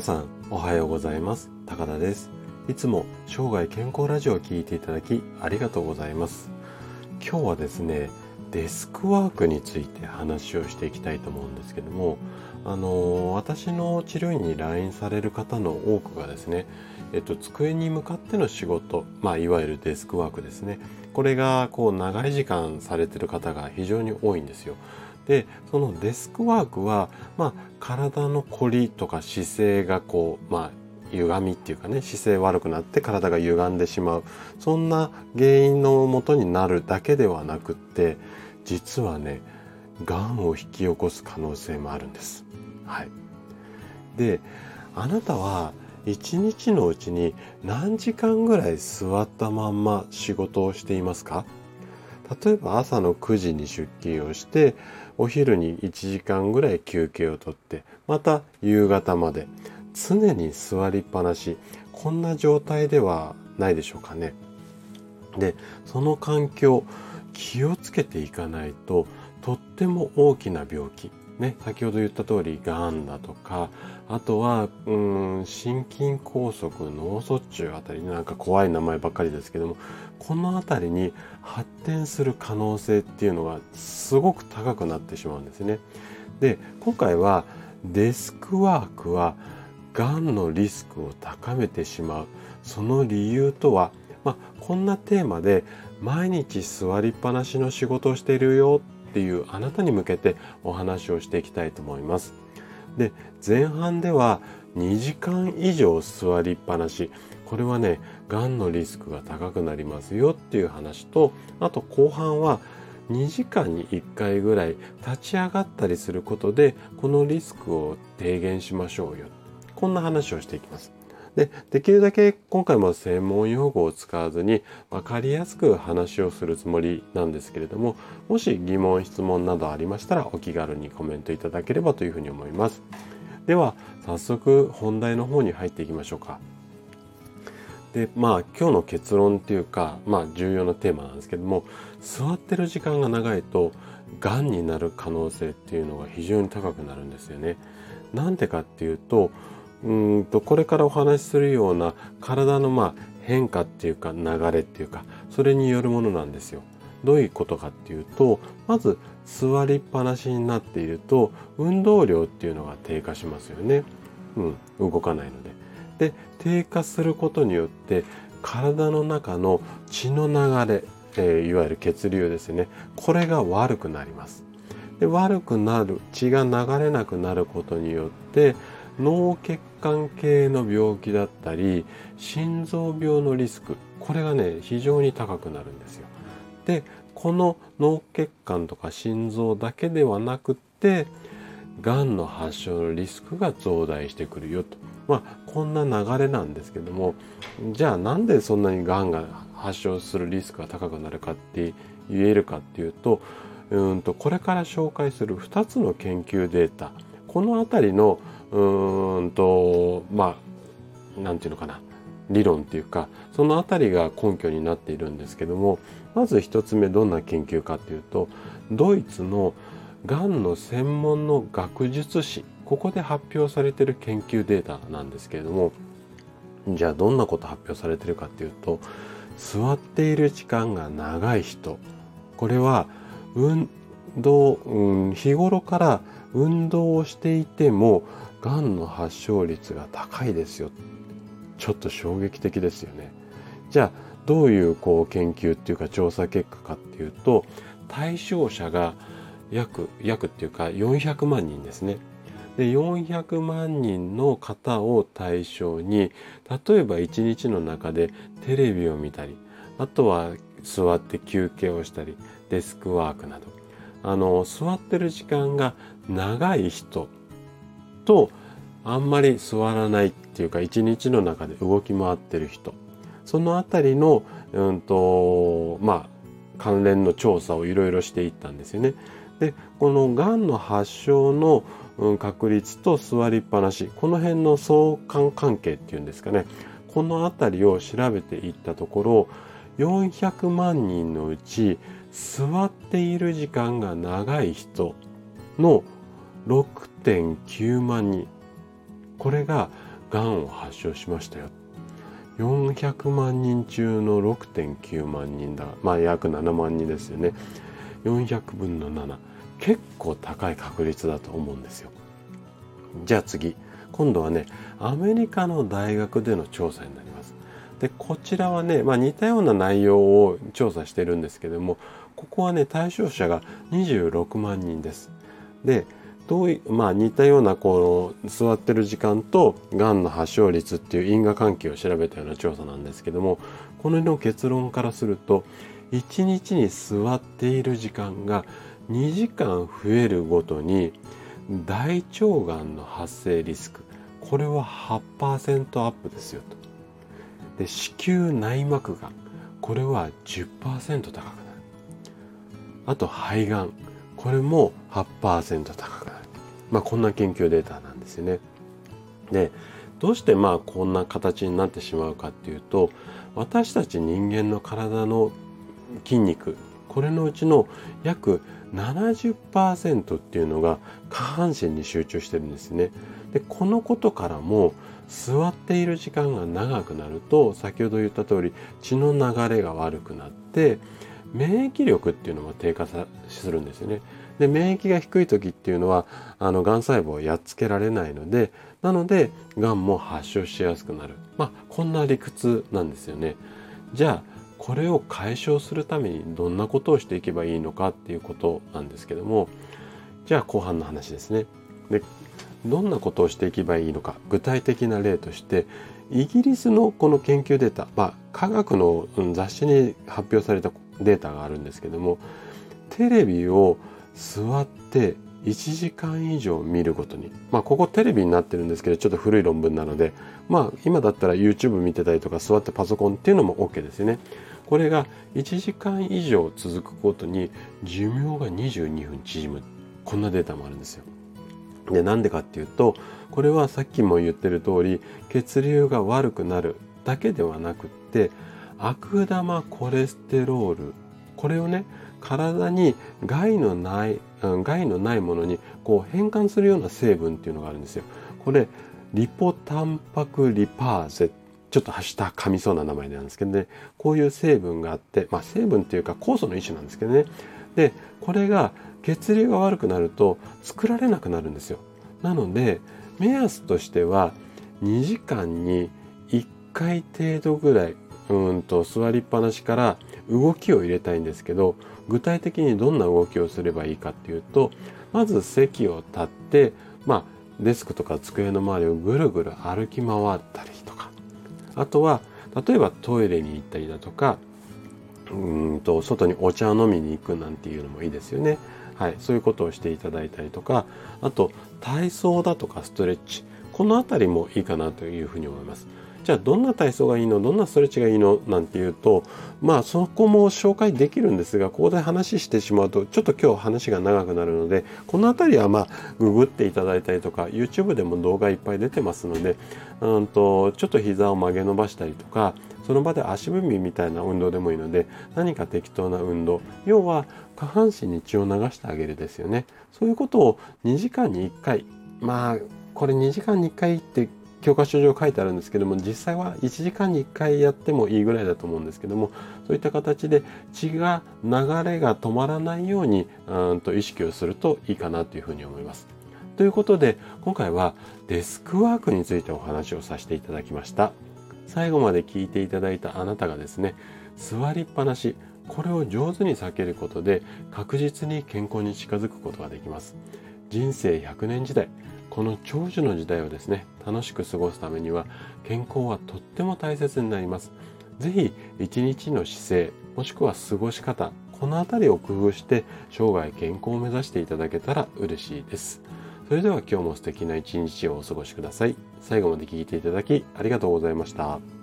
皆さんおはようございます高田ですいつも生涯健康ラジオを聞いていただきありがとうございます今日はですねデスクワークについて話をしていきたいと思うんですけどもあの私の治療院に来院される方の多くがですねえっと、机に向かっての仕事、まあ、いわゆるデスクワークですね。これが、こう、長い時間されてる方が非常に多いんですよ。で、そのデスクワークは、まあ、体の凝りとか姿勢がこう、まあ、歪みっていうかね、姿勢悪くなって体が歪んでしまう。そんな原因のもとになるだけではなくって、実はね、癌を引き起こす可能性もあるんです。はい。で、あなたは一日のうちに何時間ぐらい座ったまんま仕事をしていますか？例えば朝の9時に出勤をしてお昼に1時間ぐらい休憩をとってまた夕方まで常に座りっぱなしこんな状態ではないでしょうかね。でその環境気をつけていかないととっても大きな病気ね、先ほど言った通り、がんだとか、あとは、うん、心筋梗塞、脳卒中あたり、なんか怖い名前ばっかりですけども、このあたりに発展する可能性っていうのがすごく高くなってしまうんですね。で、今回はデスクワークは、がんのリスクを高めてしまう。その理由とは、まあ、こんなテーマで毎日座りっぱなしの仕事をしているよっていうあなたに向けてお話をしていきたいと思います。で、前半では2時間以上座りっぱなし。これはね、がんのリスクが高くなりますよっていう話と、あと後半は2時間に1回ぐらい立ち上がったりすることで、このリスクを低減しましょうよ。こんな話をしていきます。で、できるだけ今回も専門用語を使わずに分かりやすく話をするつもりなんですけれども、もし疑問、質問などありましたらお気軽にコメントいただければというふうに思います。では、早速本題の方に入っていきましょうか。で、まあ今日の結論っていうか、まあ重要なテーマなんですけども、座ってる時間が長いと、癌になる可能性っていうのが非常に高くなるんですよね。なんでかっていうと、うんとこれからお話しするような体のまあ変化っていうか流れっていうかそれによるものなんですよ。どういうことかっていうとまず座りっぱなしになっていると運動量っていうのが低下しますよね。うん、動かないので。で低下することによって体の中の血の流れ、えー、いわゆる血流ですねこれが悪くなります。で悪くなる血が流れなくなることによって脳血管系の病気だったり心臓病のリスクこれがね非常に高くなるんですよ。でこの脳血管とか心臓だけではなくってがんの発症のリスクが増大してくるよとまあこんな流れなんですけどもじゃあなんでそんなにがんが発症するリスクが高くなるかって言えるかっていうとうんとこれから紹介する2つの研究データこの辺りのうーんとまあなんていうのかな理論っていうかその辺りが根拠になっているんですけどもまず一つ目どんな研究かっていうとドイツのがんの専門の学術誌ここで発表されてる研究データなんですけれどもじゃあどんなこと発表されてるかっていうと座っている時間が長い人。これは運動、うん、日頃から運動をしていてもがんの発症率が高いですよ。ちょっと衝撃的ですよね。じゃあどういうこう研究っていうか調査結果かっていうと対象者が約約っていうか400万人ですね。で400万人の方を対象に例えば1日の中でテレビを見たりあとは座って休憩をしたりデスクワークなど。あの座ってる時間が長い人とあんまり座らないっていうか一日の中で動き回ってる人そのあたりの、うんとまあ、関連の調査をいろいろしていったんですよね。でこのがんの発症の、確率と座りっぱなしこの辺の相関関係っていうんですかねこのあたりを調べていったところ400万人のうち座っている時間が長い人の6.9万人。これががんを発症しましたよ。400万人中の6.9万人だ。まあ約7万人ですよね。400分の7結構高い確率だと思うんですよ。じゃあ次。今度はねアメリカの大学での調査になります。でこちらはね、まあ、似たような内容を調査してるんですけどもここはね対象者が26万人です。でどうまあ似たようなこの座ってる時間とがんの発症率っていう因果関係を調べたような調査なんですけどもこのの結論からすると1日に座っている時間が2時間増えるごとに大腸がんの発生リスクこれは8%アップですよと。で子宮内膜がんこれは10%高くなる。あと肺がんこれも8%高くなる。まあこんな研究データなんですよねでどうしてまあこんな形になってしまうかっていうと私たち人間の体の筋肉これのうちの約70%っていうのが下半身に集中してるんですね。でこのことからも座っている時間が長くなると先ほど言った通り血の流れが悪くなって免疫力っていうのも低下するんですよね。で免疫が低い時っていうのはあのがん細胞をやっつけられないのでなのでがんも発症しやすくなるまあこんな理屈なんですよね。じゃあこれを解消するためにどんなことをしていけばいいのかっていうことなんですけどもじゃあ後半の話ですね。でどんなことをしていけばいいのか具体的な例としてイギリスのこの研究データ、まあ、科学の雑誌に発表されたデータがあるんですけどもテレビを座って1時間以上見るごとに。まあここテレビになってるんですけどちょっと古い論文なのでまあ今だったら YouTube 見てたりとか座ってパソコンっていうのも OK ですよね。これが1時間以上続くことに寿命が22分縮む。こんなデータもあるんですよ。でなんでかっていうとこれはさっきも言ってる通り血流が悪くなるだけではなくって悪玉コレステロール。これをね体に害のない害のないものにこう変換するような成分っていうのがあるんですよ。これリポタンパクリパーゼ。ちょっとした噛みそうな名前なんですけどね。こういう成分があって、まあ、成分っていうか酵素の一種なんですけどね。でこれが血流が悪くなると作られなくなるんですよ。なので目安としては2時間に1回程度ぐらいうんと座りっぱなしから動きを入れたいんですけど具体的にどんな動きをすればいいかっていうとまず席を立ってまあデスクとか机の周りをぐるぐる歩き回ったりとかあとは例えばトイレに行ったりだとかうんと外にお茶を飲みに行くなんていうのもいいですよね。はい、そういうことをしていただいたりとかあと体操だとかストレッチこの辺りもいいかなというふうに思います。じゃあどんな体操がいいの？どんなストレッチがいいの？なんていうとまあそこも紹介できるんですがここで話してしまうとちょっと今日話が長くなるのでこの辺りはまあググっていただいたりとか YouTube でも動画いっぱい出てますのでうんとちょっと膝を曲げ伸ばしたりとかその場で足踏みみたいな運動でもいいので何か適当な運動要は下半身に血を流してあげるですよね。そういうことを2時間に1回まあこれ2時間に1回って教科書上書いてあるんですけども実際は1時間に1回やってもいいぐらいだと思うんですけどもそういった形で血が流れが止まらないようにうんと意識をするといいかなというふうに思います。ということで今回はデスクワークについてお話をさせていただきました。最後まで聞いていただいたあなたがですね座りっぱなしこれを上手に避けることで確実に健康に近づくことができます。人生100年時代この長寿の時代をですね楽しく過ごすためには健康はとっても大切になります。是非一日の姿勢もしくは過ごし方この辺りを工夫して生涯健康を目指していただけたら嬉しいです。それでは今日も素敵な一日をお過ごしください。最後まで聴いていただきありがとうございました。